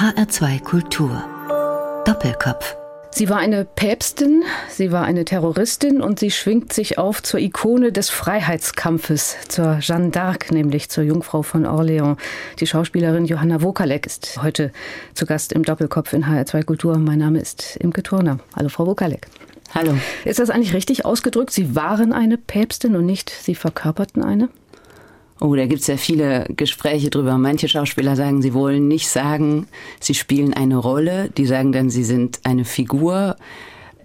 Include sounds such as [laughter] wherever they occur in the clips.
HR2 Kultur. Doppelkopf. Sie war eine Päpstin, sie war eine Terroristin und sie schwingt sich auf zur Ikone des Freiheitskampfes, zur Jeanne d'Arc, nämlich zur Jungfrau von Orléans. Die Schauspielerin Johanna Wokalek ist heute zu Gast im Doppelkopf in HR2 Kultur. Mein Name ist Imke Turner. Hallo, Frau Wokalek. Hallo. Ist das eigentlich richtig ausgedrückt? Sie waren eine Päpstin und nicht Sie verkörperten eine? Oh, da gibt es ja viele Gespräche drüber. Manche Schauspieler sagen, sie wollen nicht sagen, sie spielen eine Rolle. Die sagen dann, sie sind eine Figur.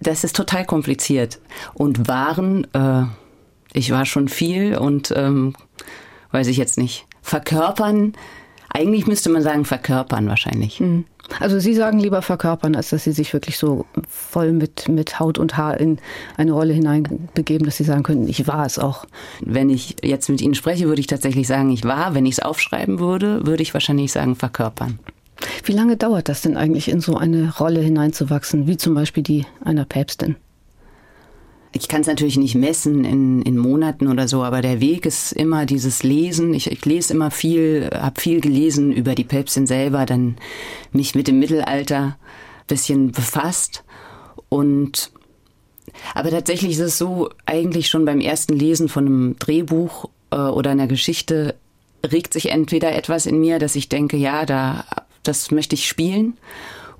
Das ist total kompliziert. Und waren, äh, ich war schon viel und ähm, weiß ich jetzt nicht. Verkörpern, eigentlich müsste man sagen, verkörpern wahrscheinlich. Mhm. Also Sie sagen lieber verkörpern, als dass Sie sich wirklich so voll mit, mit Haut und Haar in eine Rolle hineinbegeben, dass Sie sagen könnten, ich war es auch. Wenn ich jetzt mit Ihnen spreche, würde ich tatsächlich sagen, ich war. Wenn ich es aufschreiben würde, würde ich wahrscheinlich sagen, verkörpern. Wie lange dauert das denn eigentlich, in so eine Rolle hineinzuwachsen, wie zum Beispiel die einer Päpstin? Ich kann es natürlich nicht messen in, in Monaten oder so, aber der Weg ist immer dieses Lesen. Ich, ich lese immer viel, habe viel gelesen über die Päpstin selber, dann mich mit dem Mittelalter bisschen befasst und aber tatsächlich ist es so, eigentlich schon beim ersten Lesen von einem Drehbuch äh, oder einer Geschichte regt sich entweder etwas in mir, dass ich denke, ja, da, das möchte ich spielen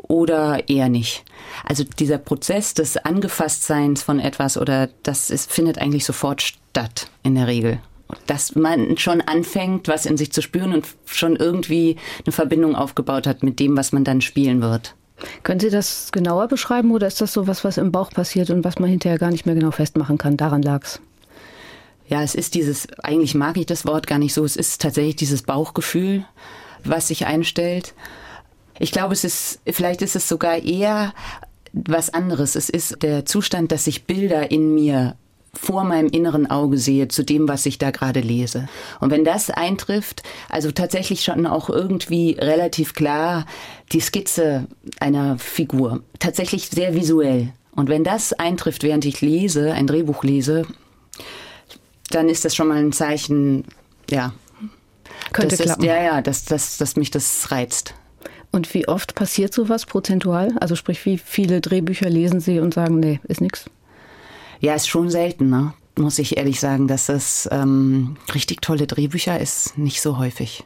oder eher nicht. Also dieser Prozess des Angefasstseins von etwas oder das ist, findet eigentlich sofort statt in der Regel. Dass man schon anfängt, was in sich zu spüren und schon irgendwie eine Verbindung aufgebaut hat mit dem, was man dann spielen wird. Können Sie das genauer beschreiben oder ist das so was, was im Bauch passiert und was man hinterher gar nicht mehr genau festmachen kann? Daran lag's. Ja, es ist dieses, eigentlich mag ich das Wort gar nicht so, es ist tatsächlich dieses Bauchgefühl, was sich einstellt. Ich glaube, es ist, vielleicht ist es sogar eher was anderes. Es ist der Zustand, dass ich Bilder in mir vor meinem inneren Auge sehe zu dem, was ich da gerade lese. Und wenn das eintrifft, also tatsächlich schon auch irgendwie relativ klar die Skizze einer Figur, tatsächlich sehr visuell. Und wenn das eintrifft, während ich lese, ein Drehbuch lese, dann ist das schon mal ein Zeichen, ja. Könnte klappen. Ist, ja, ja, dass, dass, dass mich das reizt. Und wie oft passiert sowas prozentual? Also sprich, wie viele Drehbücher lesen Sie und sagen, nee, ist nichts? Ja, ist schon selten, ne? muss ich ehrlich sagen, dass das ähm, richtig tolle Drehbücher ist nicht so häufig.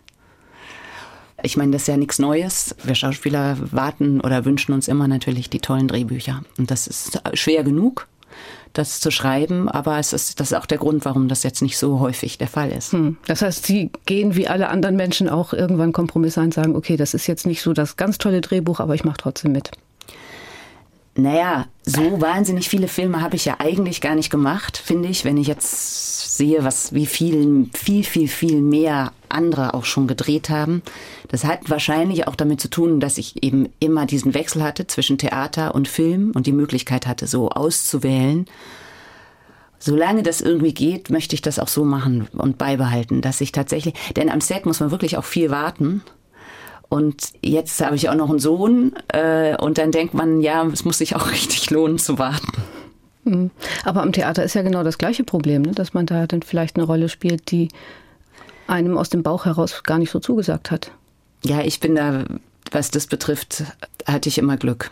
Ich meine, das ist ja nichts Neues. Wir Schauspieler warten oder wünschen uns immer natürlich die tollen Drehbücher. Und das ist schwer genug das zu schreiben, aber es ist, das ist auch der Grund, warum das jetzt nicht so häufig der Fall ist. Hm. Das heißt, Sie gehen wie alle anderen Menschen auch irgendwann Kompromisse ein und sagen, okay, das ist jetzt nicht so das ganz tolle Drehbuch, aber ich mache trotzdem mit. Naja, so wahnsinnig viele Filme habe ich ja eigentlich gar nicht gemacht, finde ich, wenn ich jetzt sehe, was wie viel, viel, viel, viel mehr andere auch schon gedreht haben. Das hat wahrscheinlich auch damit zu tun, dass ich eben immer diesen Wechsel hatte zwischen Theater und Film und die Möglichkeit hatte, so auszuwählen. Solange das irgendwie geht, möchte ich das auch so machen und beibehalten, dass ich tatsächlich, denn am Set muss man wirklich auch viel warten. Und jetzt habe ich auch noch einen Sohn äh, und dann denkt man, ja, es muss sich auch [laughs] richtig lohnen zu warten. Hm. Aber am Theater ist ja genau das gleiche Problem, ne? dass man da dann vielleicht eine Rolle spielt, die einem aus dem Bauch heraus gar nicht so zugesagt hat. Ja, ich bin da, was das betrifft, hatte ich immer Glück.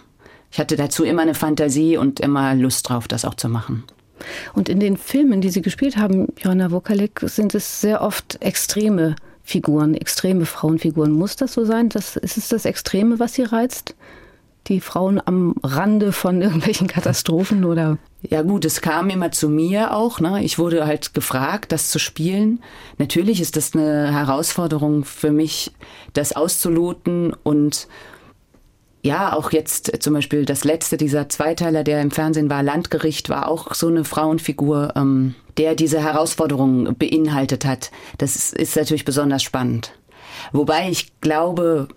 Ich hatte dazu immer eine Fantasie und immer Lust drauf, das auch zu machen. Und in den Filmen, die Sie gespielt haben, Johanna Wokalek, sind es sehr oft extreme Figuren, extreme Frauenfiguren. Muss das so sein? Das, ist es das Extreme, was Sie reizt? Die Frauen am Rande von [laughs] irgendwelchen Katastrophen oder? Ja gut, es kam immer zu mir auch. Ne? Ich wurde halt gefragt, das zu spielen. Natürlich ist das eine Herausforderung für mich, das auszuloten und ja, auch jetzt zum Beispiel das letzte, dieser Zweiteiler, der im Fernsehen war, Landgericht, war auch so eine Frauenfigur, ähm, der diese Herausforderung beinhaltet hat. Das ist, ist natürlich besonders spannend. Wobei ich glaube,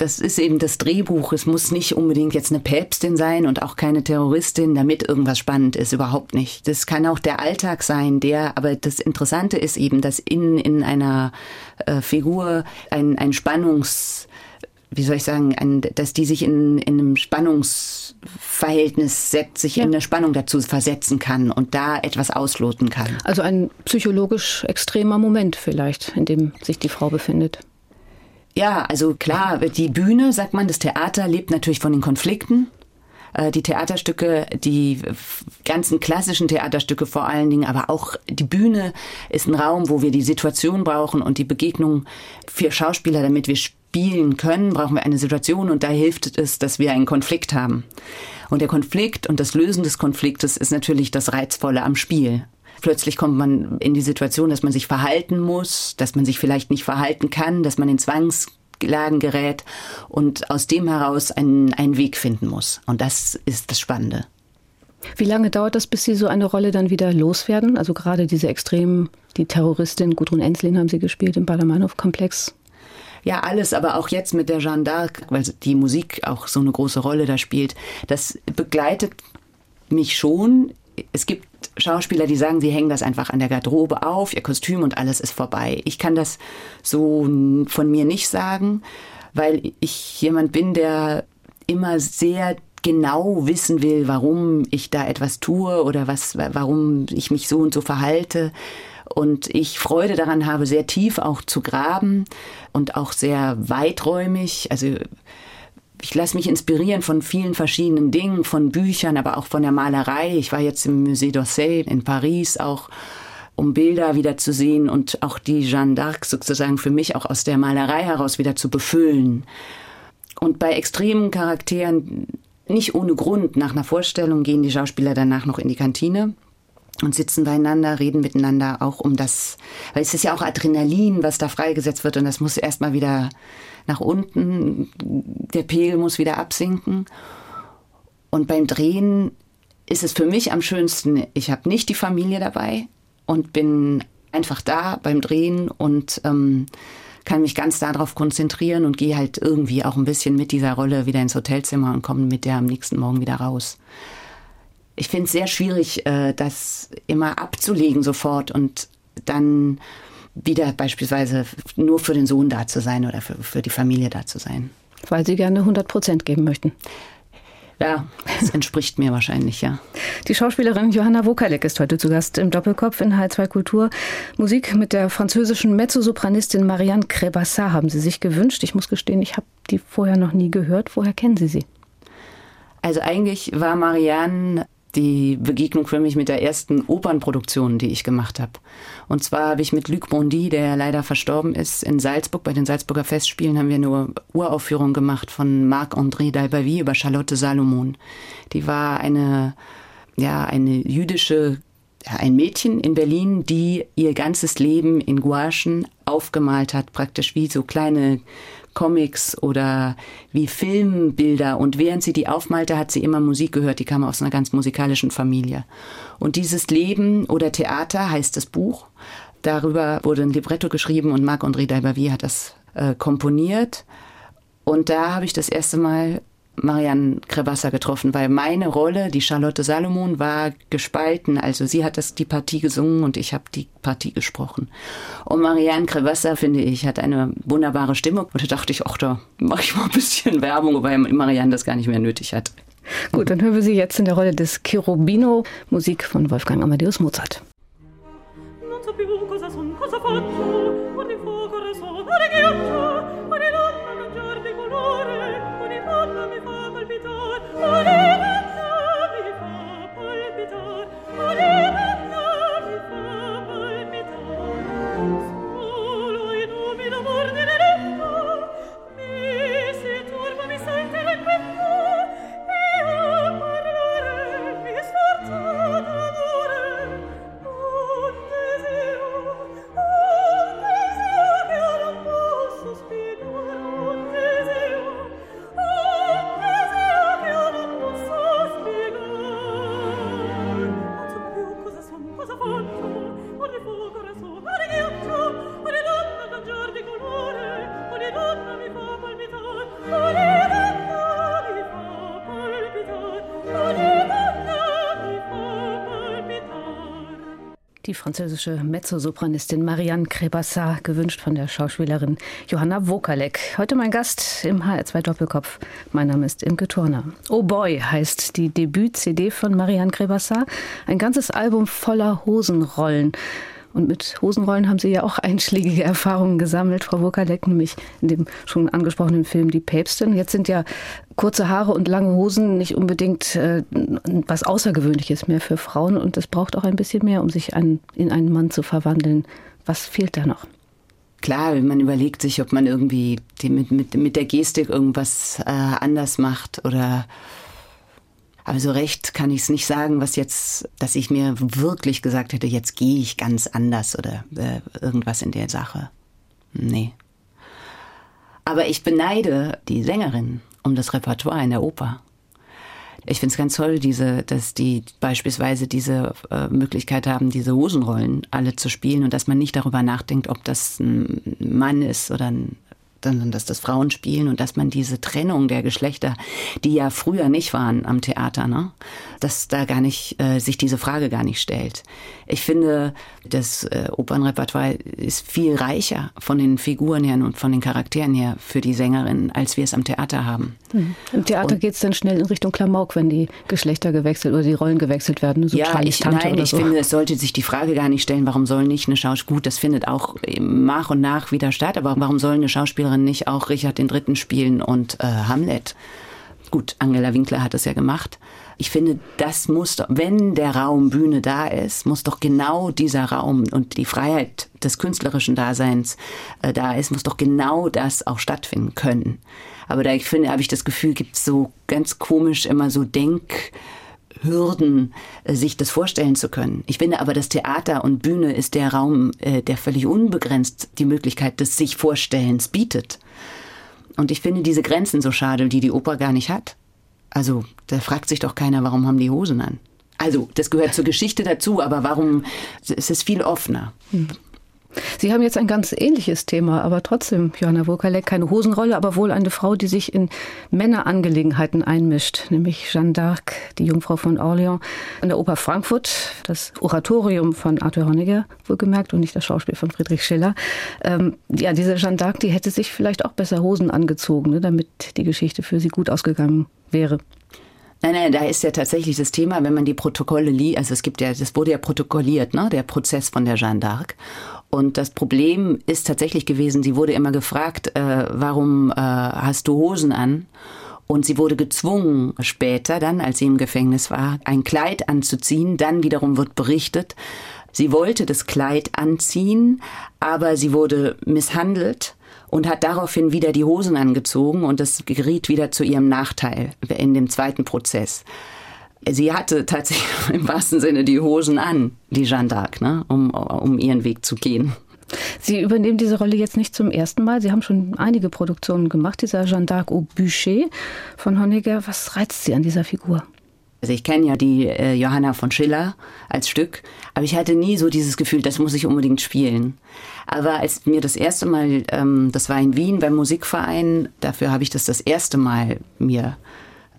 das ist eben das Drehbuch. Es muss nicht unbedingt jetzt eine Päpstin sein und auch keine Terroristin, damit irgendwas spannend ist. Überhaupt nicht. Das kann auch der Alltag sein, der, aber das Interessante ist eben, dass in, in einer äh, Figur ein, ein Spannungs, wie soll ich sagen, ein, dass die sich in, in einem Spannungsverhältnis setzt, sich ja. in eine Spannung dazu versetzen kann und da etwas ausloten kann. Also ein psychologisch extremer Moment vielleicht, in dem sich die Frau befindet. Ja, also klar, die Bühne, sagt man, das Theater lebt natürlich von den Konflikten. Äh, die Theaterstücke, die ganzen klassischen Theaterstücke vor allen Dingen, aber auch die Bühne ist ein Raum, wo wir die Situation brauchen und die Begegnung für Schauspieler, damit wir spielen können, brauchen wir eine Situation und da hilft es, dass wir einen Konflikt haben. Und der Konflikt und das Lösen des Konfliktes ist natürlich das Reizvolle am Spiel. Plötzlich kommt man in die Situation, dass man sich verhalten muss, dass man sich vielleicht nicht verhalten kann, dass man in Zwangs Lagen gerät und aus dem heraus einen, einen Weg finden muss. Und das ist das Spannende. Wie lange dauert das, bis Sie so eine Rolle dann wieder loswerden? Also gerade diese Extremen, die Terroristin Gudrun Enslin haben Sie gespielt im Balamanov-Komplex. Ja, alles, aber auch jetzt mit der Jeanne d'Arc, weil die Musik auch so eine große Rolle da spielt, das begleitet mich schon. Es gibt Schauspieler, die sagen, sie hängen das einfach an der Garderobe auf, ihr Kostüm und alles ist vorbei. Ich kann das so von mir nicht sagen, weil ich jemand bin, der immer sehr genau wissen will, warum ich da etwas tue oder was, warum ich mich so und so verhalte. Und ich Freude daran habe, sehr tief auch zu graben und auch sehr weiträumig. Also ich lasse mich inspirieren von vielen verschiedenen Dingen, von Büchern, aber auch von der Malerei. Ich war jetzt im Musée d'Orsay in Paris auch um Bilder wieder zu sehen und auch die Jeanne d'Arc sozusagen für mich auch aus der Malerei heraus wieder zu befüllen. Und bei extremen Charakteren, nicht ohne Grund, nach einer Vorstellung gehen die Schauspieler danach noch in die Kantine und sitzen beieinander, reden miteinander auch um das, weil es ist ja auch Adrenalin, was da freigesetzt wird und das muss erstmal wieder nach unten, der Pegel muss wieder absinken. Und beim Drehen ist es für mich am schönsten, ich habe nicht die Familie dabei und bin einfach da beim Drehen und ähm, kann mich ganz darauf konzentrieren und gehe halt irgendwie auch ein bisschen mit dieser Rolle wieder ins Hotelzimmer und komme mit der am nächsten Morgen wieder raus. Ich finde es sehr schwierig, äh, das immer abzulegen sofort und dann wieder beispielsweise nur für den Sohn da zu sein oder für, für die Familie da zu sein. Weil Sie gerne 100 Prozent geben möchten. Ja, das entspricht mir wahrscheinlich, ja. Die Schauspielerin Johanna Wokalek ist heute zu Gast im Doppelkopf in H2 Kultur. Musik mit der französischen Mezzosopranistin Marianne Crebassat haben Sie sich gewünscht. Ich muss gestehen, ich habe die vorher noch nie gehört. Woher kennen Sie sie? Also eigentlich war Marianne die Begegnung für mich mit der ersten Opernproduktion, die ich gemacht habe. Und zwar habe ich mit Luc Bondy, der leider verstorben ist, in Salzburg, bei den Salzburger Festspielen haben wir eine Uraufführung gemacht von Marc-André Dalbavie über Charlotte Salomon. Die war eine, ja, eine jüdische ein Mädchen in Berlin, die ihr ganzes Leben in Gouachen aufgemalt hat, praktisch wie so kleine Comics oder wie Filmbilder. Und während sie die aufmalte, hat sie immer Musik gehört. Die kam aus einer ganz musikalischen Familie. Und dieses Leben oder Theater heißt das Buch. Darüber wurde ein Libretto geschrieben und Marc-André Dalbavie hat das äh, komponiert. Und da habe ich das erste Mal Marianne Krebassa getroffen, weil meine Rolle, die Charlotte Salomon, war gespalten. Also sie hat das die Partie gesungen und ich habe die Partie gesprochen. Und Marianne Krebassa, finde ich, hat eine wunderbare Stimme. Und da dachte ich, ach, da mache ich mal ein bisschen Werbung, weil Marianne das gar nicht mehr nötig hat. Gut, dann hören wir Sie jetzt in der Rolle des Cherubino, Musik von Wolfgang Amadeus Mozart. Non so più cosa son, cosa faccio, Die französische Mezzosopranistin Marianne Crebassat, gewünscht von der Schauspielerin Johanna Wokalek. Heute mein Gast im HR2 Doppelkopf. Mein Name ist Imke Turner. Oh Boy heißt die Debüt-CD von Marianne Crebassat. Ein ganzes Album voller Hosenrollen. Und mit Hosenrollen haben Sie ja auch einschlägige Erfahrungen gesammelt, Frau Wokalek, nämlich in dem schon angesprochenen Film Die Päpstin. Jetzt sind ja kurze Haare und lange Hosen nicht unbedingt äh, was Außergewöhnliches mehr für Frauen und es braucht auch ein bisschen mehr, um sich ein, in einen Mann zu verwandeln. Was fehlt da noch? Klar, man überlegt sich, ob man irgendwie mit, mit, mit der Gestik irgendwas äh, anders macht oder aber so recht kann ich es nicht sagen, was jetzt, dass ich mir wirklich gesagt hätte, jetzt gehe ich ganz anders oder äh, irgendwas in der Sache. Nee. Aber ich beneide die Sängerin um das Repertoire in der Oper. Ich finde es ganz toll, diese, dass die beispielsweise diese äh, Möglichkeit haben, diese Hosenrollen alle zu spielen und dass man nicht darüber nachdenkt, ob das ein Mann ist oder ein dann, dass das Frauen spielen und dass man diese Trennung der Geschlechter, die ja früher nicht waren am Theater, ne, dass da gar nicht äh, sich diese Frage gar nicht stellt. Ich finde, das äh, Opernrepertoire ist viel reicher von den Figuren her und von den Charakteren her für die Sängerin, als wir es am Theater haben. Mhm. Im Theater geht es dann schnell in Richtung Klamauk, wenn die Geschlechter gewechselt oder die Rollen gewechselt werden. So ja, ich, nein, ich so. finde, es sollte sich die Frage gar nicht stellen, warum soll nicht eine Schauspielerin, gut, das findet auch nach und nach wieder statt, aber warum soll eine Schauspielerin nicht auch Richard III. spielen und äh, Hamlet? Gut, Angela Winkler hat es ja gemacht. Ich finde, das muss, wenn der Raum Bühne da ist, muss doch genau dieser Raum und die Freiheit des künstlerischen Daseins äh, da ist, muss doch genau das auch stattfinden können. Aber da ich finde, habe ich das Gefühl, gibt es so ganz komisch immer so Denkhürden, äh, sich das vorstellen zu können. Ich finde aber, das Theater und Bühne ist der Raum, äh, der völlig unbegrenzt die Möglichkeit des sich Vorstellens bietet. Und ich finde diese Grenzen so schade, die die Oper gar nicht hat. Also, da fragt sich doch keiner, warum haben die Hosen an? Also, das gehört zur Geschichte dazu, aber warum, es ist viel offener. Sie haben jetzt ein ganz ähnliches Thema, aber trotzdem, Johanna Wokalek, keine Hosenrolle, aber wohl eine Frau, die sich in Männerangelegenheiten einmischt, nämlich Jeanne d'Arc, die Jungfrau von Orléans, an der Oper Frankfurt, das Oratorium von Arthur Honegger, wohlgemerkt, und nicht das Schauspiel von Friedrich Schiller. Ähm, ja, diese Jeanne d'Arc, die hätte sich vielleicht auch besser Hosen angezogen, ne, damit die Geschichte für sie gut ausgegangen wäre. Nein, nein, da ist ja tatsächlich das Thema, wenn man die Protokolle liest, also es gibt ja, das wurde ja protokolliert, ne, der Prozess von der Jeanne d'Arc. Und das Problem ist tatsächlich gewesen, sie wurde immer gefragt, äh, warum äh, hast du Hosen an? Und sie wurde gezwungen, später dann, als sie im Gefängnis war, ein Kleid anzuziehen. Dann wiederum wird berichtet, sie wollte das Kleid anziehen, aber sie wurde misshandelt und hat daraufhin wieder die Hosen angezogen und das geriet wieder zu ihrem Nachteil in dem zweiten Prozess sie hatte tatsächlich [laughs] im wahrsten Sinne die Hosen an, die Jeanne d'Arc, ne, um, um ihren Weg zu gehen. Sie übernehmen diese Rolle jetzt nicht zum ersten Mal. Sie haben schon einige Produktionen gemacht, dieser Jeanne d'Arc au Bûcher von Honegger. Was reizt Sie an dieser Figur? Also ich kenne ja die äh, Johanna von Schiller als Stück, aber ich hatte nie so dieses Gefühl, das muss ich unbedingt spielen. Aber als mir das erste Mal, ähm, das war in Wien beim Musikverein, dafür habe ich das das erste Mal mir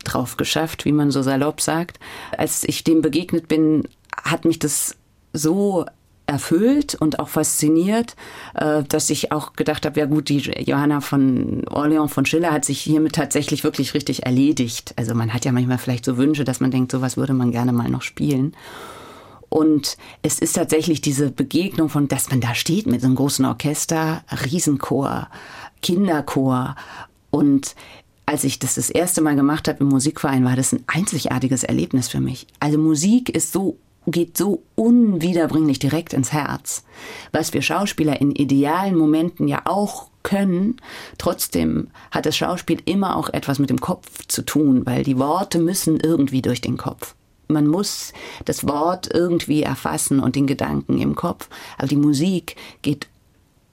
drauf geschafft, wie man so salopp sagt. Als ich dem begegnet bin, hat mich das so erfüllt und auch fasziniert, äh, dass ich auch gedacht habe, ja gut, die Johanna von Orléans von Schiller hat sich hiermit tatsächlich wirklich richtig erledigt. Also man hat ja manchmal vielleicht so Wünsche, dass man denkt, sowas würde man gerne mal noch spielen. Und es ist tatsächlich diese Begegnung von, dass man da steht mit so einem großen Orchester, Riesenchor, Kinderchor und als ich das das erste Mal gemacht habe im Musikverein, war das ein einzigartiges Erlebnis für mich. Also Musik ist so geht so unwiederbringlich direkt ins Herz. Was wir Schauspieler in idealen Momenten ja auch können, trotzdem hat das Schauspiel immer auch etwas mit dem Kopf zu tun, weil die Worte müssen irgendwie durch den Kopf. Man muss das Wort irgendwie erfassen und den Gedanken im Kopf, aber die Musik geht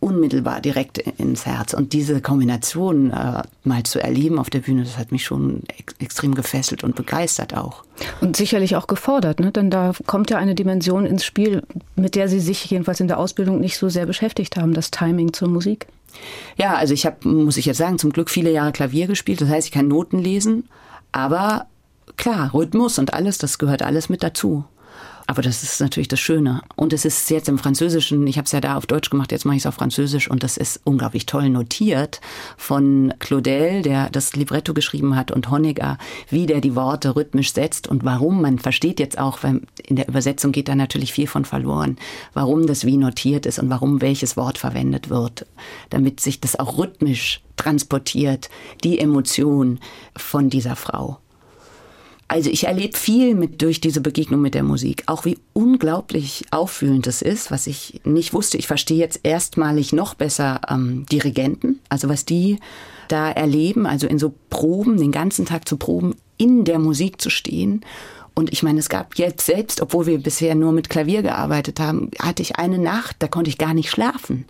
unmittelbar direkt ins Herz. Und diese Kombination äh, mal zu erleben auf der Bühne, das hat mich schon ex extrem gefesselt und begeistert auch. Und sicherlich auch gefordert, ne? denn da kommt ja eine Dimension ins Spiel, mit der Sie sich jedenfalls in der Ausbildung nicht so sehr beschäftigt haben, das Timing zur Musik. Ja, also ich habe, muss ich jetzt sagen, zum Glück viele Jahre Klavier gespielt. Das heißt, ich kann Noten lesen, aber klar, Rhythmus und alles, das gehört alles mit dazu. Aber das ist natürlich das Schöne. Und es ist jetzt im Französischen, ich habe es ja da auf Deutsch gemacht, jetzt mache ich es auf Französisch und das ist unglaublich toll notiert von Claudel, der das Libretto geschrieben hat, und Honegger, wie der die Worte rhythmisch setzt und warum. Man versteht jetzt auch, weil in der Übersetzung geht da natürlich viel von verloren, warum das wie notiert ist und warum welches Wort verwendet wird, damit sich das auch rhythmisch transportiert, die Emotion von dieser Frau. Also ich erlebe viel mit durch diese Begegnung mit der Musik, auch wie unglaublich auffühlend es ist, was ich nicht wusste. Ich verstehe jetzt erstmalig noch besser ähm, Dirigenten, also was die da erleben, also in so Proben, den ganzen Tag zu proben, in der Musik zu stehen. Und ich meine, es gab jetzt selbst, obwohl wir bisher nur mit Klavier gearbeitet haben, hatte ich eine Nacht, da konnte ich gar nicht schlafen.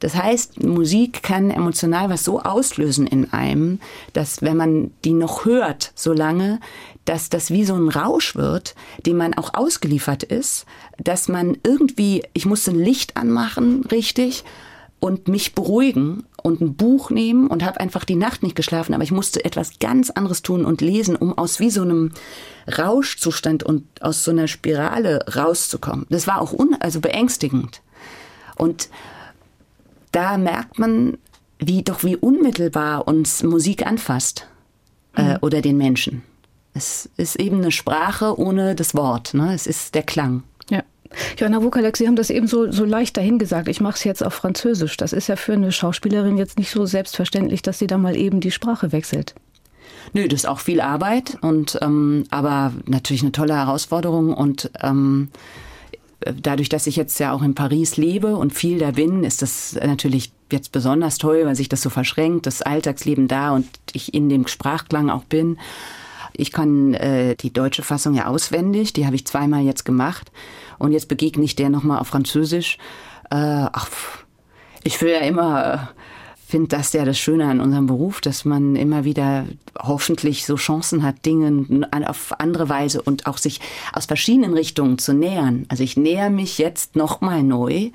Das heißt, Musik kann emotional was so auslösen in einem, dass wenn man die noch hört so lange, dass das wie so ein Rausch wird, dem man auch ausgeliefert ist, dass man irgendwie, ich musste ein Licht anmachen, richtig, und mich beruhigen und ein Buch nehmen und habe einfach die Nacht nicht geschlafen, aber ich musste etwas ganz anderes tun und lesen, um aus wie so einem Rauschzustand und aus so einer Spirale rauszukommen. Das war auch un also beängstigend. Und da merkt man, wie doch wie unmittelbar uns Musik anfasst äh, mhm. oder den Menschen. Es ist eben eine Sprache ohne das Wort. Ne? Es ist der Klang. Ja. Johanna Wukalek, Sie haben das eben so, so leicht dahingesagt. Ich mache es jetzt auf Französisch. Das ist ja für eine Schauspielerin jetzt nicht so selbstverständlich, dass sie da mal eben die Sprache wechselt. Nö, das ist auch viel Arbeit und ähm, aber natürlich eine tolle Herausforderung und ähm, dadurch, dass ich jetzt ja auch in Paris lebe und viel da bin, ist das natürlich jetzt besonders toll, weil sich das so verschränkt, das Alltagsleben da und ich in dem Sprachklang auch bin. Ich kann äh, die deutsche Fassung ja auswendig, die habe ich zweimal jetzt gemacht. Und jetzt begegne ich der nochmal auf Französisch. Äh, ach, ich will ja immer, äh, finde das ja das Schöne an unserem Beruf, dass man immer wieder hoffentlich so Chancen hat, Dinge auf andere Weise und auch sich aus verschiedenen Richtungen zu nähern. Also ich näher mich jetzt nochmal neu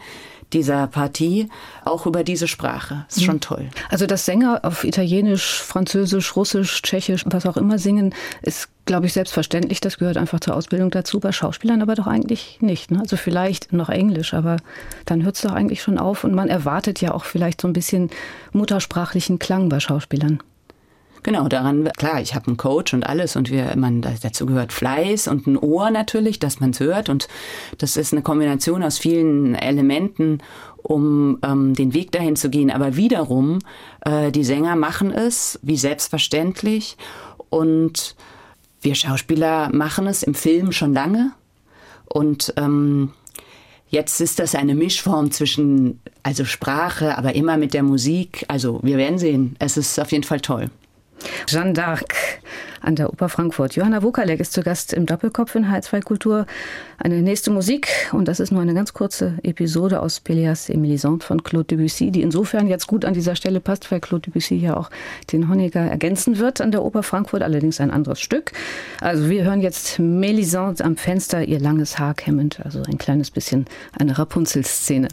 dieser Partie auch über diese Sprache. Ist schon mhm. toll. Also das Sänger auf Italienisch, Französisch, Russisch, Tschechisch, was auch immer singen, ist, glaube ich, selbstverständlich. Das gehört einfach zur Ausbildung dazu. Bei Schauspielern aber doch eigentlich nicht. Ne? Also vielleicht noch Englisch, aber dann hört es doch eigentlich schon auf. Und man erwartet ja auch vielleicht so ein bisschen muttersprachlichen Klang bei Schauspielern. Genau, daran, klar, ich habe einen Coach und alles und wir, man, dazu gehört Fleiß und ein Ohr natürlich, dass man es hört und das ist eine Kombination aus vielen Elementen, um ähm, den Weg dahin zu gehen. Aber wiederum, äh, die Sänger machen es wie selbstverständlich und wir Schauspieler machen es im Film schon lange und ähm, Jetzt ist das eine Mischform zwischen, also Sprache, aber immer mit der Musik. Also wir werden sehen. Es ist auf jeden Fall toll. Jeanne d'Arc an der Oper Frankfurt. Johanna Wokalek ist zu Gast im Doppelkopf in H2 Kultur. Eine nächste Musik, und das ist nur eine ganz kurze Episode aus Peleas et Mélisande von Claude Debussy, die insofern jetzt gut an dieser Stelle passt, weil Claude Debussy ja auch den Honegger ergänzen wird an der Oper Frankfurt, allerdings ein anderes Stück. Also wir hören jetzt Mélisande am Fenster, ihr langes Haar kämmend, also ein kleines bisschen eine Rapunzel-Szene.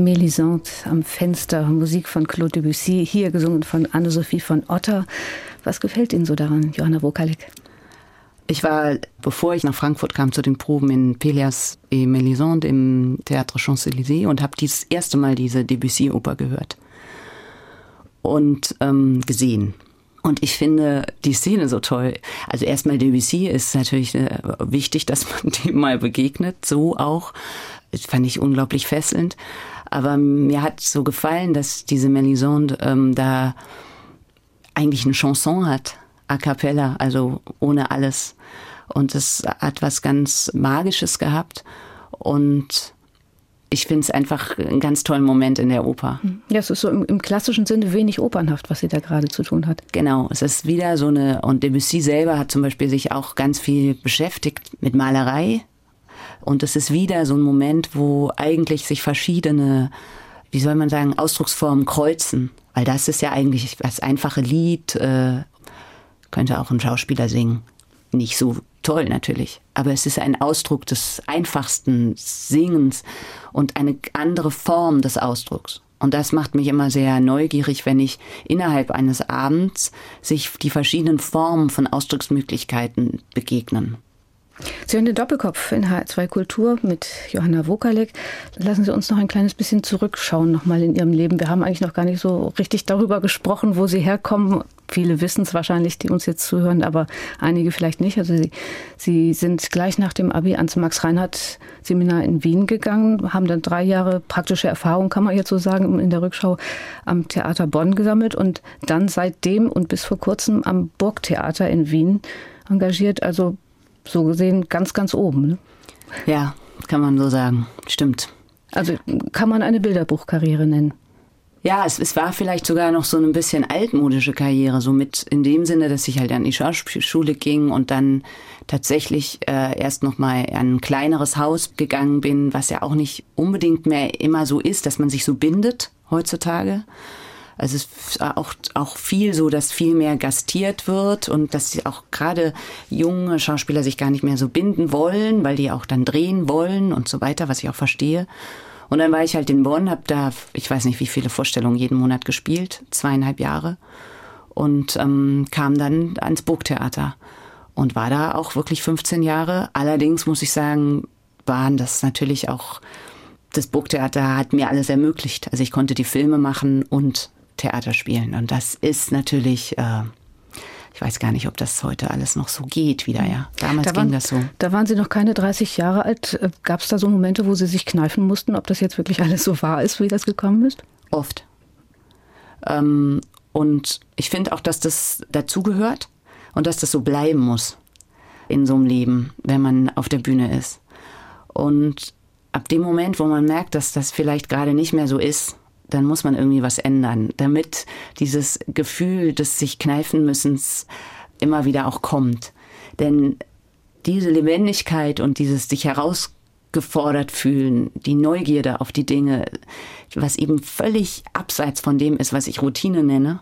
Melisande am Fenster, Musik von Claude Debussy, hier gesungen von Anne-Sophie von Otter. Was gefällt Ihnen so daran, Johanna Vokalik? Ich war, bevor ich nach Frankfurt kam, zu den Proben in Pelias et Melisande im Théâtre Champs-Élysées und habe das erste Mal diese Debussy-Oper gehört und ähm, gesehen. Und ich finde die Szene so toll. Also erstmal Debussy ist natürlich äh, wichtig, dass man [laughs] dem mal begegnet, so auch. Das fand ich unglaublich fesselnd. Aber mir hat so gefallen, dass diese Melisande ähm, da eigentlich eine Chanson hat, a cappella, also ohne alles. Und es hat was ganz Magisches gehabt. Und ich finde es einfach einen ganz tollen Moment in der Oper. Ja, es ist so im, im, klassischen Sinne wenig opernhaft, was sie da gerade zu tun hat. Genau, es ist wieder so eine, und Debussy selber hat zum Beispiel sich auch ganz viel beschäftigt mit Malerei. Und es ist wieder so ein Moment, wo eigentlich sich verschiedene, wie soll man sagen, Ausdrucksformen kreuzen. Weil das ist ja eigentlich das einfache Lied, äh, könnte auch ein Schauspieler singen. Nicht so toll natürlich, aber es ist ein Ausdruck des einfachsten Singens und eine andere Form des Ausdrucks. Und das macht mich immer sehr neugierig, wenn ich innerhalb eines Abends sich die verschiedenen Formen von Ausdrucksmöglichkeiten begegnen. Sie hören den Doppelkopf in H2 Kultur mit Johanna Wokalek. Lassen Sie uns noch ein kleines bisschen zurückschauen nochmal in Ihrem Leben. Wir haben eigentlich noch gar nicht so richtig darüber gesprochen, wo Sie herkommen. Viele wissen es wahrscheinlich, die uns jetzt zuhören, aber einige vielleicht nicht. Also Sie, Sie sind gleich nach dem Abi ans Max-Reinhardt-Seminar in Wien gegangen, haben dann drei Jahre praktische Erfahrung, kann man jetzt so sagen, in der Rückschau am Theater Bonn gesammelt und dann seitdem und bis vor kurzem am Burgtheater in Wien engagiert. Also so gesehen ganz, ganz oben. Ne? Ja, kann man so sagen. Stimmt. Also kann man eine Bilderbuchkarriere nennen. Ja, es, es war vielleicht sogar noch so ein bisschen altmodische Karriere, so mit in dem Sinne, dass ich halt an die Schauspielschule ging und dann tatsächlich äh, erst noch mal an ein kleineres Haus gegangen bin, was ja auch nicht unbedingt mehr immer so ist, dass man sich so bindet heutzutage. Also es ist auch, auch viel so, dass viel mehr gastiert wird und dass auch gerade junge Schauspieler sich gar nicht mehr so binden wollen, weil die auch dann drehen wollen und so weiter, was ich auch verstehe. Und dann war ich halt in Bonn, habe da, ich weiß nicht, wie viele Vorstellungen jeden Monat gespielt, zweieinhalb Jahre und ähm, kam dann ans Burgtheater und war da auch wirklich 15 Jahre. Allerdings muss ich sagen, waren das natürlich auch das Burgtheater hat mir alles ermöglicht. Also ich konnte die Filme machen und Theater spielen. Und das ist natürlich, äh, ich weiß gar nicht, ob das heute alles noch so geht wieder, ja. Damals da waren, ging das so. Da waren Sie noch keine 30 Jahre alt. Äh, Gab es da so Momente, wo Sie sich kneifen mussten, ob das jetzt wirklich [laughs] alles so wahr ist, wie das gekommen ist? Oft. Ähm, und ich finde auch, dass das dazugehört und dass das so bleiben muss in so einem Leben, wenn man auf der Bühne ist. Und ab dem Moment, wo man merkt, dass das vielleicht gerade nicht mehr so ist, dann muss man irgendwie was ändern, damit dieses Gefühl des sich kneifen müssens immer wieder auch kommt. Denn diese Lebendigkeit und dieses sich herausgefordert fühlen, die Neugierde auf die Dinge, was eben völlig abseits von dem ist, was ich Routine nenne,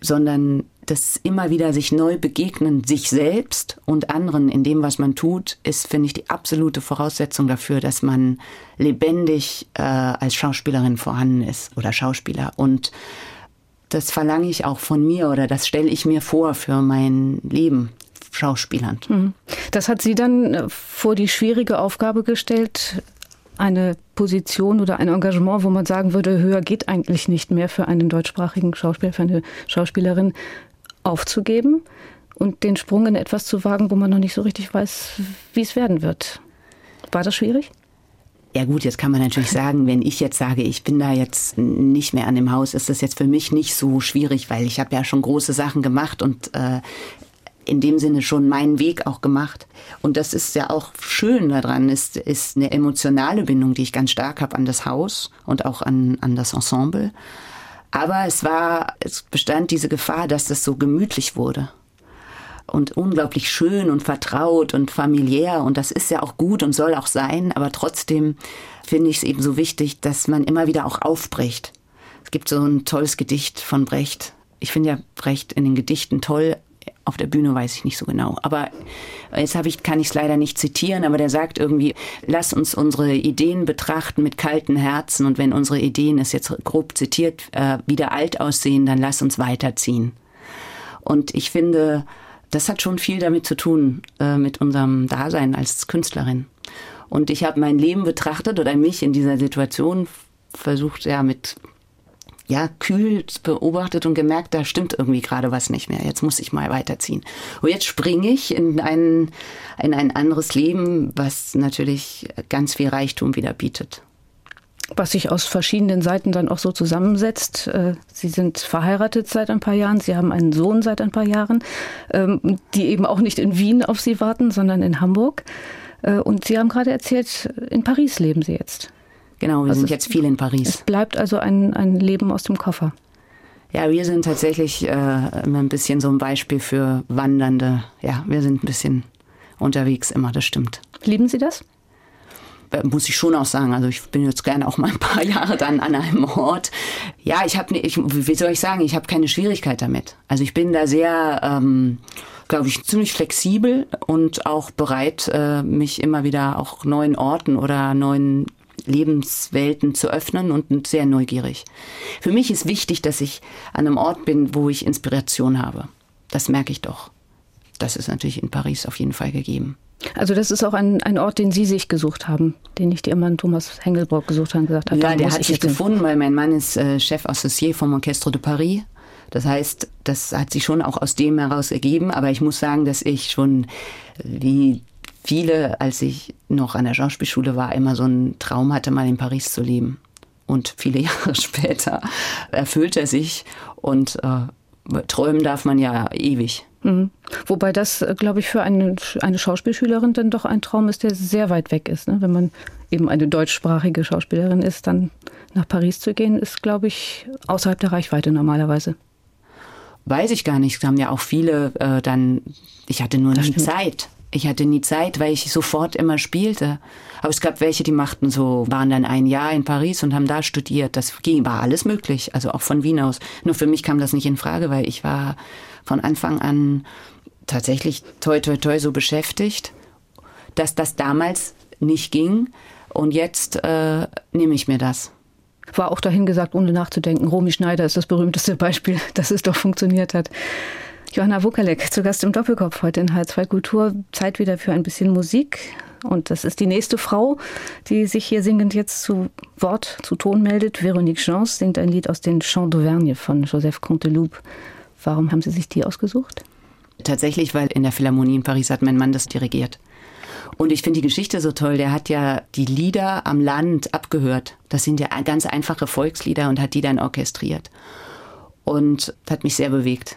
sondern das immer wieder sich neu begegnen, sich selbst und anderen in dem, was man tut, ist, finde ich, die absolute Voraussetzung dafür, dass man lebendig äh, als Schauspielerin vorhanden ist oder Schauspieler. Und das verlange ich auch von mir oder das stelle ich mir vor für mein Leben. Schauspielern. Mhm. Das hat Sie dann äh, vor die schwierige Aufgabe gestellt, eine Position oder ein Engagement, wo man sagen würde, höher geht eigentlich nicht mehr für einen deutschsprachigen Schauspieler, für eine Schauspielerin aufzugeben und den Sprung in etwas zu wagen, wo man noch nicht so richtig weiß, wie es werden wird. War das schwierig? Ja gut, jetzt kann man natürlich sagen, wenn ich jetzt sage, ich bin da jetzt nicht mehr an dem Haus, ist das jetzt für mich nicht so schwierig, weil ich habe ja schon große Sachen gemacht und äh, in dem Sinne schon meinen Weg auch gemacht. Und das ist ja auch schön daran, ist, ist eine emotionale Bindung, die ich ganz stark habe an das Haus und auch an, an das Ensemble. Aber es war, es bestand diese Gefahr, dass das so gemütlich wurde und unglaublich schön und vertraut und familiär und das ist ja auch gut und soll auch sein, aber trotzdem finde ich es eben so wichtig, dass man immer wieder auch aufbricht. Es gibt so ein tolles Gedicht von Brecht. Ich finde ja Brecht in den Gedichten toll, auf der Bühne weiß ich nicht so genau. Aber jetzt habe ich, kann ich es leider nicht zitieren, aber der sagt irgendwie, lass uns unsere Ideen betrachten mit kalten Herzen und wenn unsere Ideen, ist jetzt grob zitiert, äh, wieder alt aussehen, dann lass uns weiterziehen. Und ich finde, das hat schon viel damit zu tun, äh, mit unserem Dasein als Künstlerin. Und ich habe mein Leben betrachtet oder mich in dieser Situation versucht, ja, mit ja, kühl beobachtet und gemerkt, da stimmt irgendwie gerade was nicht mehr. Jetzt muss ich mal weiterziehen. Und jetzt springe ich in ein, in ein anderes Leben, was natürlich ganz viel Reichtum wieder bietet. Was sich aus verschiedenen Seiten dann auch so zusammensetzt. Äh, Sie sind verheiratet seit ein paar Jahren, Sie haben einen Sohn seit ein paar Jahren, ähm, die eben auch nicht in Wien auf Sie warten, sondern in Hamburg. Äh, und Sie haben gerade erzählt, in Paris leben Sie jetzt. Genau, wir also sind jetzt viel in Paris. Es bleibt also ein, ein Leben aus dem Koffer. Ja, wir sind tatsächlich äh, ein bisschen so ein Beispiel für Wandernde. Ja, wir sind ein bisschen unterwegs immer, das stimmt. Lieben Sie das? Äh, muss ich schon auch sagen. Also ich bin jetzt gerne auch mal ein paar [laughs] Jahre dann an einem Ort. Ja, ich habe, ich, wie soll ich sagen, ich habe keine Schwierigkeit damit. Also ich bin da sehr, ähm, glaube ich, ziemlich flexibel und auch bereit, äh, mich immer wieder auch neuen Orten oder neuen Lebenswelten zu öffnen und sehr neugierig. Für mich ist wichtig, dass ich an einem Ort bin, wo ich Inspiration habe. Das merke ich doch. Das ist natürlich in Paris auf jeden Fall gegeben. Also das ist auch ein, ein Ort, den Sie sich gesucht haben, den nicht Ihr Mann Thomas Hengelbrock gesucht hat und gesagt hat. Ja, der hat sich gefunden, weil mein Mann ist äh, Chef Associé vom Orchestre de Paris. Das heißt, das hat sich schon auch aus dem heraus ergeben. Aber ich muss sagen, dass ich schon wie viele, als ich noch an der Schauspielschule war, immer so einen Traum hatte, mal in Paris zu leben. Und viele [laughs] Jahre später erfüllt er sich und äh, träumen darf man ja ewig. Mhm. Wobei das, äh, glaube ich, für eine, eine Schauspielschülerin dann doch ein Traum ist, der sehr weit weg ist. Ne? Wenn man eben eine deutschsprachige Schauspielerin ist, dann nach Paris zu gehen, ist, glaube ich, außerhalb der Reichweite normalerweise. Weiß ich gar nicht. Es haben ja auch viele äh, dann, ich hatte nur nie Zeit. Ich hatte nie Zeit, weil ich sofort immer spielte. Aber es gab welche, die machten so, waren dann ein Jahr in Paris und haben da studiert. Das ging, war alles möglich, also auch von Wien aus. Nur für mich kam das nicht in Frage, weil ich war von Anfang an tatsächlich toi toi toi so beschäftigt, dass das damals nicht ging. Und jetzt äh, nehme ich mir das. War auch dahin gesagt, ohne nachzudenken. Romy Schneider ist das berühmteste Beispiel, [laughs] dass es doch funktioniert hat. Johanna Wukalek zu Gast im Doppelkopf heute in H2 Kultur. Zeit wieder für ein bisschen Musik. Und das ist die nächste Frau, die sich hier singend jetzt zu Wort, zu Ton meldet. Veronique Chance singt ein Lied aus den Chants d'Auvergne von Joseph Conteloup. Warum haben Sie sich die ausgesucht? Tatsächlich, weil in der Philharmonie in Paris hat mein Mann das dirigiert. Und ich finde die Geschichte so toll. Der hat ja die Lieder am Land abgehört. Das sind ja ganz einfache Volkslieder und hat die dann orchestriert. Und hat mich sehr bewegt.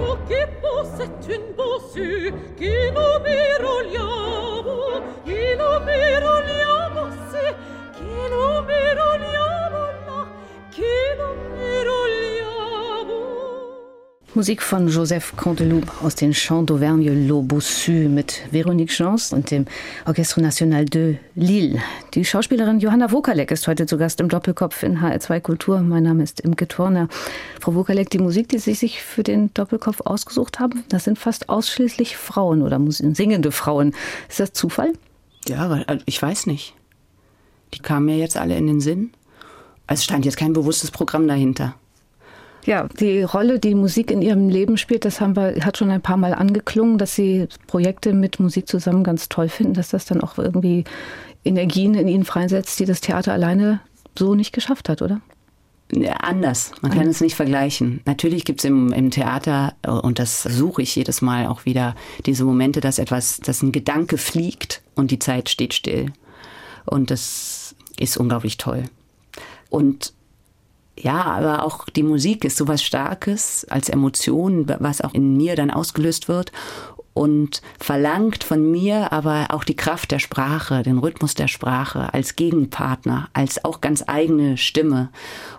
O che possette un bossu che non mi rogliamo, che non mi rogliamo, se che non mi. Musik von Joseph Canteloup aus den Chants d'Auvergne Le Bossu mit Veronique Chance und dem Orchestre National de Lille. Die Schauspielerin Johanna Wokalek ist heute zu Gast im Doppelkopf in HR2 Kultur. Mein Name ist Imke Turner. Frau Wokalek, die Musik, die Sie sich für den Doppelkopf ausgesucht haben, das sind fast ausschließlich Frauen oder singende Frauen. Ist das Zufall? Ja, äh, ich weiß nicht. Die kamen mir jetzt alle in den Sinn. Es stand jetzt kein bewusstes Programm dahinter. Ja, die Rolle, die Musik in ihrem Leben spielt, das haben wir, hat schon ein paar Mal angeklungen, dass sie Projekte mit Musik zusammen ganz toll finden, dass das dann auch irgendwie Energien in ihnen freisetzt, die das Theater alleine so nicht geschafft hat, oder? Anders. Man kann es nicht vergleichen. Natürlich gibt es im, im Theater, und das suche ich jedes Mal auch wieder, diese Momente, dass etwas, dass ein Gedanke fliegt und die Zeit steht still. Und das ist unglaublich toll. Und ja, aber auch die Musik ist sowas Starkes als Emotion, was auch in mir dann ausgelöst wird und verlangt von mir aber auch die Kraft der Sprache, den Rhythmus der Sprache als Gegenpartner, als auch ganz eigene Stimme.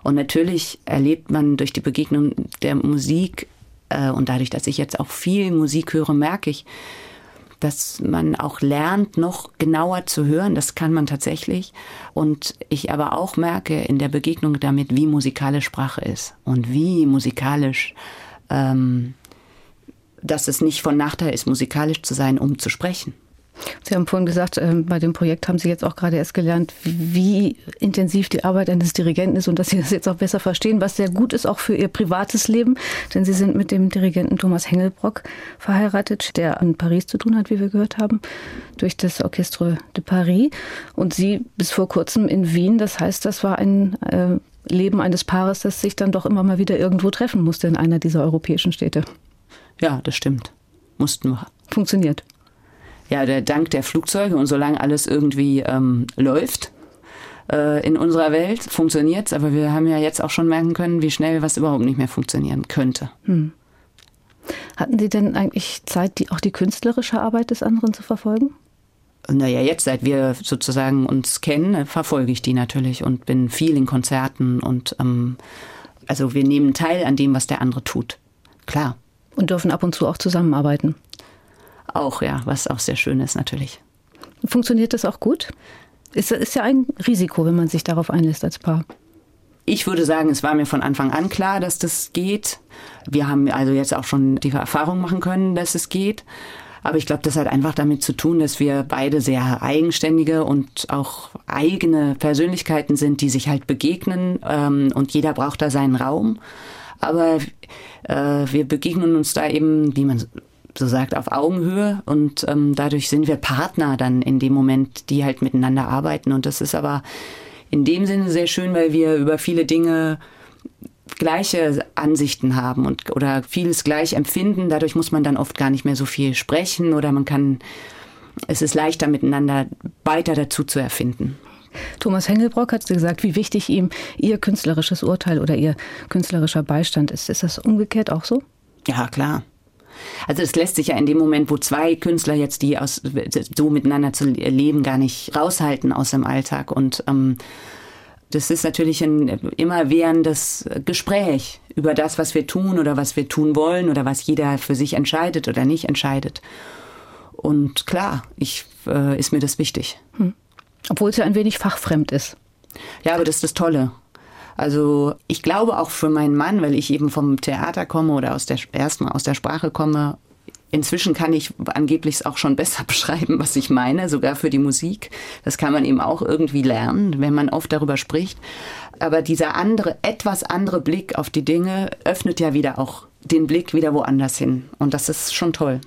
Und natürlich erlebt man durch die Begegnung der Musik äh, und dadurch, dass ich jetzt auch viel Musik höre, merke ich, dass man auch lernt, noch genauer zu hören. Das kann man tatsächlich. Und ich aber auch merke in der Begegnung damit, wie musikalisch Sprache ist und wie musikalisch, ähm, dass es nicht von Nachteil ist, musikalisch zu sein, um zu sprechen. Sie haben vorhin gesagt, ähm, bei dem Projekt haben Sie jetzt auch gerade erst gelernt, wie intensiv die Arbeit eines Dirigenten ist und dass Sie das jetzt auch besser verstehen, was sehr gut ist auch für Ihr privates Leben. Denn Sie sind mit dem Dirigenten Thomas Hengelbrock verheiratet, der in Paris zu tun hat, wie wir gehört haben, durch das Orchestre de Paris. Und Sie bis vor kurzem in Wien. Das heißt, das war ein äh, Leben eines Paares, das sich dann doch immer mal wieder irgendwo treffen musste in einer dieser europäischen Städte. Ja, das stimmt. Mussten wir. Funktioniert ja, der Dank der Flugzeuge und solange alles irgendwie ähm, läuft äh, in unserer Welt, funktioniert's. Aber wir haben ja jetzt auch schon merken können, wie schnell was überhaupt nicht mehr funktionieren könnte. Hm. Hatten Sie denn eigentlich Zeit, die, auch die künstlerische Arbeit des anderen zu verfolgen? Naja, jetzt, seit wir sozusagen uns kennen, verfolge ich die natürlich und bin viel in Konzerten und ähm, also wir nehmen teil an dem, was der andere tut. Klar. Und dürfen ab und zu auch zusammenarbeiten auch, ja, was auch sehr schön ist natürlich. Funktioniert das auch gut? Ist, ist ja ein Risiko, wenn man sich darauf einlässt als Paar. Ich würde sagen, es war mir von Anfang an klar, dass das geht. Wir haben also jetzt auch schon die Erfahrung machen können, dass es geht. Aber ich glaube, das hat einfach damit zu tun, dass wir beide sehr eigenständige und auch eigene Persönlichkeiten sind, die sich halt begegnen. Ähm, und jeder braucht da seinen Raum. Aber äh, wir begegnen uns da eben, wie man so sagt, auf Augenhöhe und ähm, dadurch sind wir Partner dann in dem Moment, die halt miteinander arbeiten. Und das ist aber in dem Sinne sehr schön, weil wir über viele Dinge gleiche Ansichten haben und oder vieles gleich empfinden. Dadurch muss man dann oft gar nicht mehr so viel sprechen oder man kann, es ist leichter miteinander weiter dazu zu erfinden. Thomas Hengelbrock hat gesagt, wie wichtig ihm Ihr künstlerisches Urteil oder Ihr künstlerischer Beistand ist. Ist das umgekehrt auch so? Ja, klar. Also es lässt sich ja in dem Moment, wo zwei Künstler jetzt, die aus, so miteinander zu leben, gar nicht raushalten aus dem Alltag. Und ähm, das ist natürlich ein immerwährendes Gespräch über das, was wir tun oder was wir tun wollen oder was jeder für sich entscheidet oder nicht entscheidet. Und klar, ich, äh, ist mir das wichtig. Hm. Obwohl es ja ein wenig fachfremd ist. Ja, aber das ist das Tolle. Also ich glaube auch für meinen Mann, weil ich eben vom Theater komme oder aus der ersten aus der Sprache komme, Inzwischen kann ich angeblich auch schon [laughs] besser beschreiben, was ich meine, sogar für die Musik. Das kann man eben auch irgendwie lernen, wenn man oft darüber spricht. Aber dieser andere, etwas andere Blick auf die Dinge öffnet ja wieder auch den Blick wieder woanders hin. Und das ist schon toll.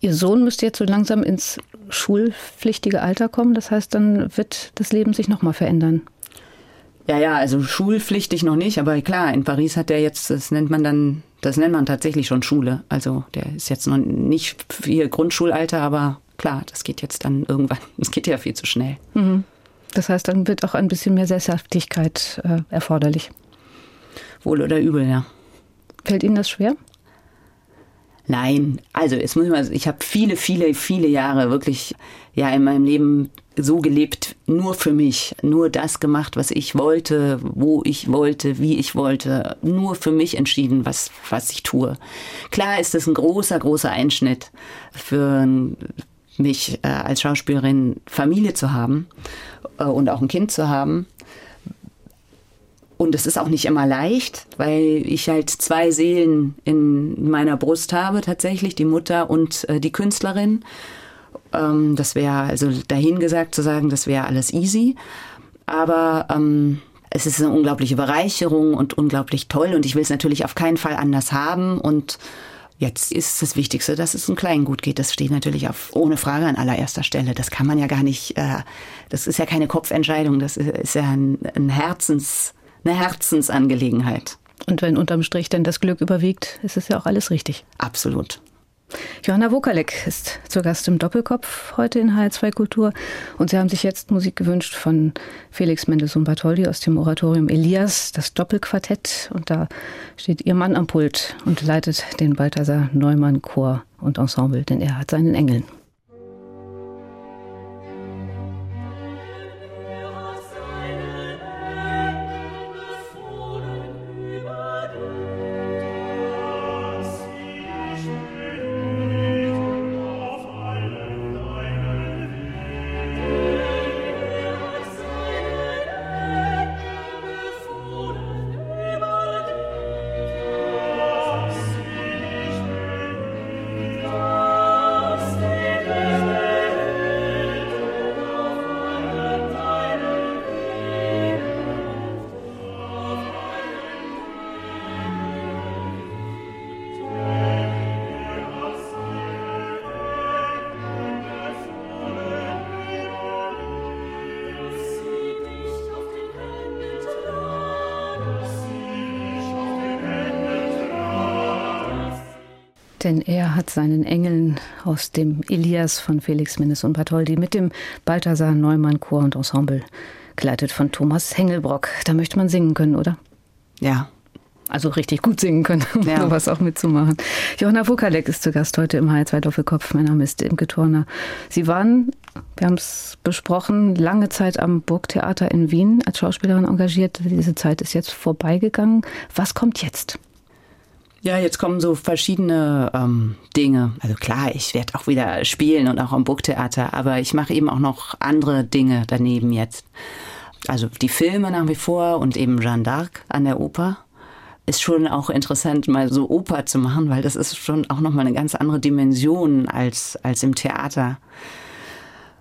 Ihr Sohn müsste jetzt so langsam ins schulpflichtige Alter kommen. Das heißt, dann wird das Leben sich nochmal verändern. Ja, ja, also schulpflichtig noch nicht, aber klar, in Paris hat er jetzt, das nennt man dann, das nennt man tatsächlich schon Schule. Also der ist jetzt noch nicht hier Grundschulalter, aber klar, das geht jetzt dann irgendwann, [laughs] es geht ja viel zu schnell. Mhm. Das heißt, dann wird auch ein bisschen mehr Sesshaftigkeit äh, erforderlich. Wohl oder übel, ja. Fällt Ihnen das schwer? Nein, also es muss man, ich habe viele, viele, viele Jahre wirklich ja in meinem Leben so gelebt, nur für mich, nur das gemacht, was ich wollte, wo ich wollte, wie ich wollte, nur für mich entschieden, was, was ich tue. Klar ist es ein großer, großer Einschnitt für mich äh, als Schauspielerin Familie zu haben äh, und auch ein Kind zu haben. Und es ist auch nicht immer leicht, weil ich halt zwei Seelen in meiner Brust habe, tatsächlich, die Mutter und äh, die Künstlerin. Ähm, das wäre also dahingesagt zu sagen, das wäre alles easy. Aber ähm, es ist eine unglaubliche Bereicherung und unglaublich toll und ich will es natürlich auf keinen Fall anders haben und Jetzt ist das Wichtigste, dass es ein Kleingut geht. Das steht natürlich auf, ohne Frage an allererster Stelle. Das kann man ja gar nicht, äh, das ist ja keine Kopfentscheidung, das ist ja ein, ein Herzens, eine Herzensangelegenheit. Und wenn unterm Strich dann das Glück überwiegt, ist es ja auch alles richtig. Absolut. Johanna Wokalek ist zu Gast im Doppelkopf heute in HR2 Kultur und Sie haben sich jetzt Musik gewünscht von Felix Mendelssohn Bartholdy aus dem Oratorium Elias, das Doppelquartett und da steht Ihr Mann am Pult und leitet den Balthasar Neumann Chor und Ensemble, denn er hat seinen Engeln. Denn er hat seinen Engeln aus dem Ilias von Felix Minnes und Bartholdy mit dem Balthasar Neumann Chor und Ensemble, geleitet von Thomas Hengelbrock. Da möchte man singen können, oder? Ja, also richtig gut singen können, um ja. sowas auch mitzumachen. Johanna Vokalek ist zu Gast heute im HR2 Doppelkopf. Mein Name ist Imke Turner. Sie waren, wir haben es besprochen, lange Zeit am Burgtheater in Wien als Schauspielerin engagiert. Diese Zeit ist jetzt vorbeigegangen. Was kommt jetzt? Ja, jetzt kommen so verschiedene ähm, Dinge. Also klar, ich werde auch wieder spielen und auch am Burgtheater, aber ich mache eben auch noch andere Dinge daneben jetzt. Also die Filme nach wie vor und eben Jeanne d'Arc an der Oper ist schon auch interessant, mal so Oper zu machen, weil das ist schon auch nochmal eine ganz andere Dimension als, als im Theater.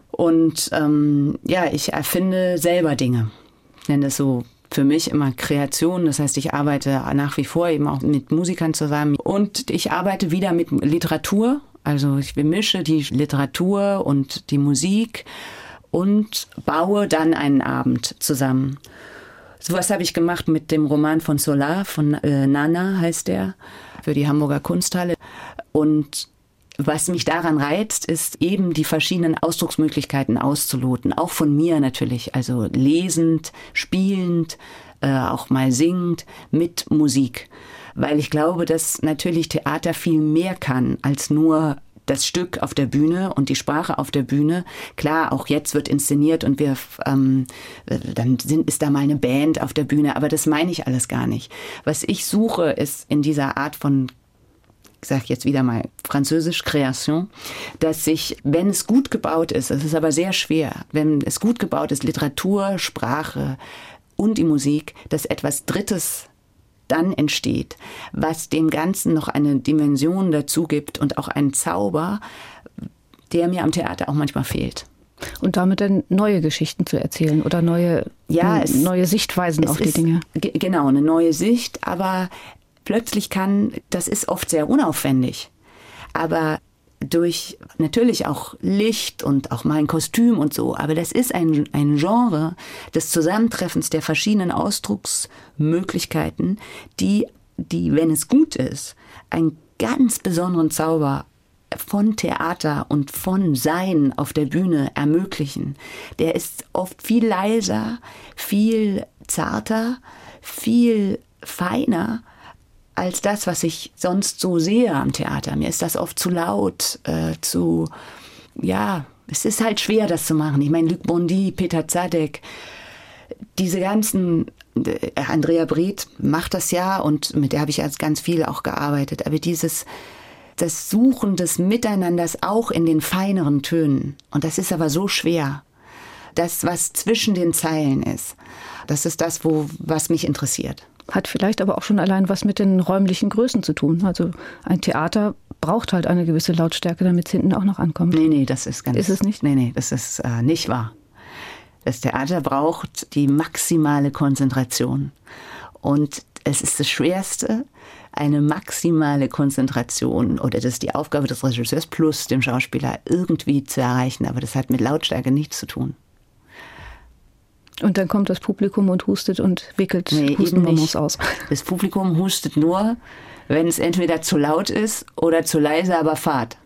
Und ähm, ja, ich erfinde selber Dinge. Ich nenne das so für mich immer Kreation. Das heißt, ich arbeite nach wie vor eben auch mit Musikern zusammen. Und ich arbeite wieder mit Literatur. Also ich bemische die Literatur und die Musik und baue dann einen Abend zusammen. Sowas habe ich gemacht mit dem Roman von Solar, von äh, Nana heißt der, für die Hamburger Kunsthalle. Und was mich daran reizt, ist eben die verschiedenen Ausdrucksmöglichkeiten auszuloten. Auch von mir natürlich, also lesend, spielend, äh, auch mal singend, mit Musik. Weil ich glaube, dass natürlich Theater viel mehr kann als nur das Stück auf der Bühne und die Sprache auf der Bühne. Klar, auch jetzt wird inszeniert und wir ähm, dann sind, ist da mal eine Band auf der Bühne, aber das meine ich alles gar nicht. Was ich suche, ist in dieser Art von ich sage jetzt wieder mal französisch Création, dass sich, wenn es gut gebaut ist, das ist aber sehr schwer, wenn es gut gebaut ist, Literatur, Sprache und die Musik, dass etwas Drittes dann entsteht, was dem Ganzen noch eine Dimension dazu gibt und auch einen Zauber, der mir am Theater auch manchmal fehlt. Und damit dann neue Geschichten zu erzählen oder neue, ja, es, neue Sichtweisen auf die Dinge. Genau, eine neue Sicht, aber plötzlich kann, das ist oft sehr unaufwendig, aber durch natürlich auch Licht und auch mal ein Kostüm und so, aber das ist ein, ein Genre des Zusammentreffens der verschiedenen Ausdrucksmöglichkeiten, die, die, wenn es gut ist, einen ganz besonderen Zauber von Theater und von Sein auf der Bühne ermöglichen. Der ist oft viel leiser, viel zarter, viel feiner als das, was ich sonst so sehe am Theater. Mir ist das oft zu laut, äh, zu, ja, es ist halt schwer, das zu machen. Ich meine, Luc Bondy, Peter Zadek, diese ganzen, äh, Andrea Breth macht das ja und mit der habe ich jetzt ganz viel auch gearbeitet. Aber dieses, das Suchen des Miteinanders auch in den feineren Tönen. Und das ist aber so schwer. Das, was zwischen den Zeilen ist, das ist das, wo, was mich interessiert. Hat vielleicht aber auch schon allein was mit den räumlichen Größen zu tun. Also ein Theater braucht halt eine gewisse Lautstärke, damit es hinten auch noch ankommt. Nee, nee, das ist ganz. Ist es nicht? Nee, nee, das ist äh, nicht wahr. Das Theater braucht die maximale Konzentration. Und es ist das Schwerste, eine maximale Konzentration oder das ist die Aufgabe des Regisseurs plus dem Schauspieler irgendwie zu erreichen. Aber das hat mit Lautstärke nichts zu tun. Und dann kommt das Publikum und hustet und wickelt nee, Hustenbonbons aus. [laughs] Das Publikum hustet nur, wenn es entweder zu laut ist oder zu leise, aber fad.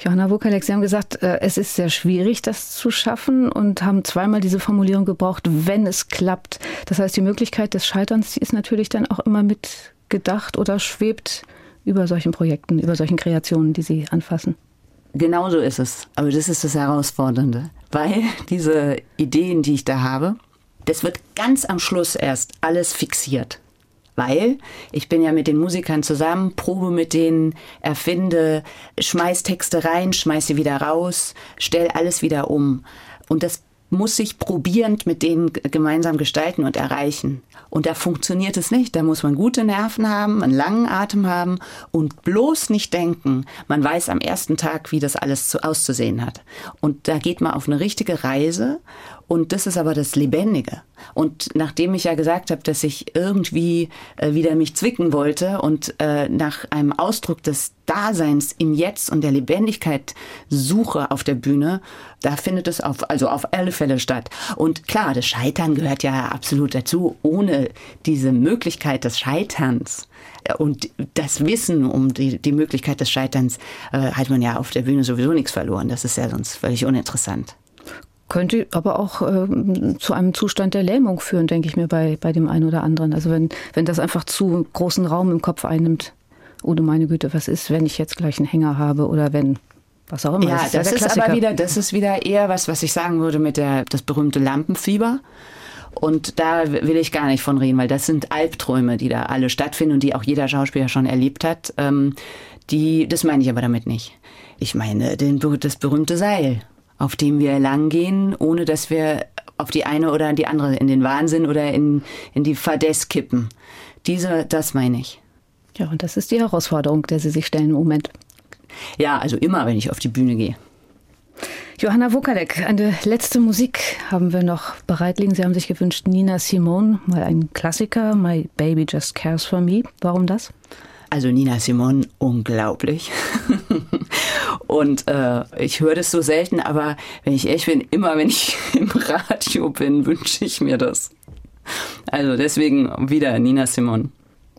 Johanna Wukalek, Sie haben gesagt, äh, es ist sehr schwierig, das zu schaffen und haben zweimal diese Formulierung gebraucht, wenn es klappt. Das heißt, die Möglichkeit des Scheiterns die ist natürlich dann auch immer mit gedacht oder schwebt über solchen Projekten, über solchen Kreationen, die Sie anfassen. Genau so ist es. Aber das ist das Herausfordernde. Weil diese Ideen, die ich da habe, das wird ganz am Schluss erst alles fixiert. Weil ich bin ja mit den Musikern zusammen, probe mit denen, erfinde, schmeiß Texte rein, schmeiß sie wieder raus, stell alles wieder um. Und das muss sich probierend mit denen gemeinsam gestalten und erreichen. Und da funktioniert es nicht. Da muss man gute Nerven haben, einen langen Atem haben und bloß nicht denken, man weiß am ersten Tag, wie das alles zu, auszusehen hat. Und da geht man auf eine richtige Reise und das ist aber das Lebendige. Und nachdem ich ja gesagt habe, dass ich irgendwie äh, wieder mich zwicken wollte und äh, nach einem Ausdruck des Daseins im Jetzt und der Lebendigkeit suche auf der Bühne, da findet es auf, also auf alle Fälle statt. Und klar, das Scheitern gehört ja absolut dazu. Ohne diese Möglichkeit des Scheiterns äh, und das Wissen um die, die Möglichkeit des Scheiterns äh, hat man ja auf der Bühne sowieso nichts verloren. Das ist ja sonst völlig uninteressant. Könnte aber auch äh, zu einem Zustand der Lähmung führen, denke ich mir bei, bei dem einen oder anderen. Also wenn, wenn das einfach zu großen Raum im Kopf einnimmt. Oder meine Güte, was ist, wenn ich jetzt gleich einen Hänger habe oder wenn was auch immer. Ja, das, das ist, ist aber wieder, das ist wieder eher was, was ich sagen würde mit der, das berühmte Lampenfieber. Und da will ich gar nicht von reden, weil das sind Albträume, die da alle stattfinden und die auch jeder Schauspieler schon erlebt hat. Ähm, die, das meine ich aber damit nicht. Ich meine den, das berühmte Seil, auf dem wir langgehen, ohne dass wir auf die eine oder die andere in den Wahnsinn oder in, in die Fadess kippen. Diese, das meine ich. Ja, und das ist die Herausforderung, der Sie sich stellen im Moment. Ja, also immer, wenn ich auf die Bühne gehe. Johanna Wokalek, eine letzte Musik haben wir noch bereit liegen. Sie haben sich gewünscht, Nina Simone, mal ein Klassiker, My Baby Just Cares for Me. Warum das? Also Nina Simone, unglaublich. [laughs] Und äh, ich höre das so selten, aber wenn ich ehrlich bin, immer wenn ich [laughs] im Radio bin, wünsche ich mir das. Also deswegen wieder Nina Simone.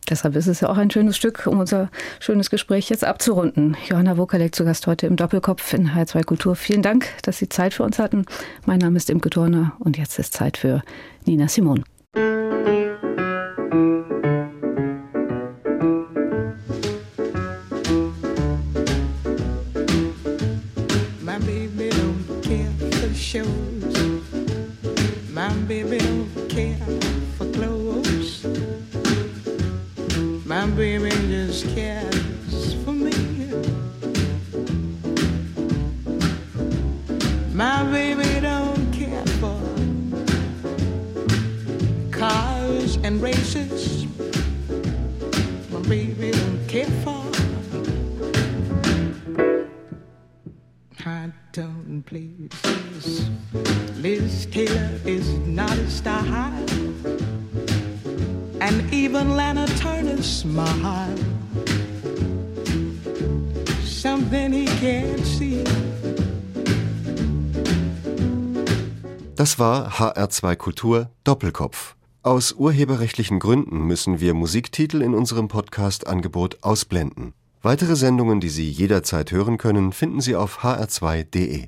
Deshalb ist es ja auch ein schönes Stück, um unser schönes Gespräch jetzt abzurunden. Johanna Wokalek zu Gast heute im Doppelkopf in H2 Kultur. Vielen Dank, dass Sie Zeit für uns hatten. Mein Name ist Imke Turner und jetzt ist Zeit für Nina Simon. shows. My baby don't care for clothes. My baby just cares for me. My baby don't care for cars and races. Das war HR2 Kultur Doppelkopf. Aus urheberrechtlichen Gründen müssen wir Musiktitel in unserem Podcast-Angebot ausblenden. Weitere Sendungen, die Sie jederzeit hören können, finden Sie auf hr2.de.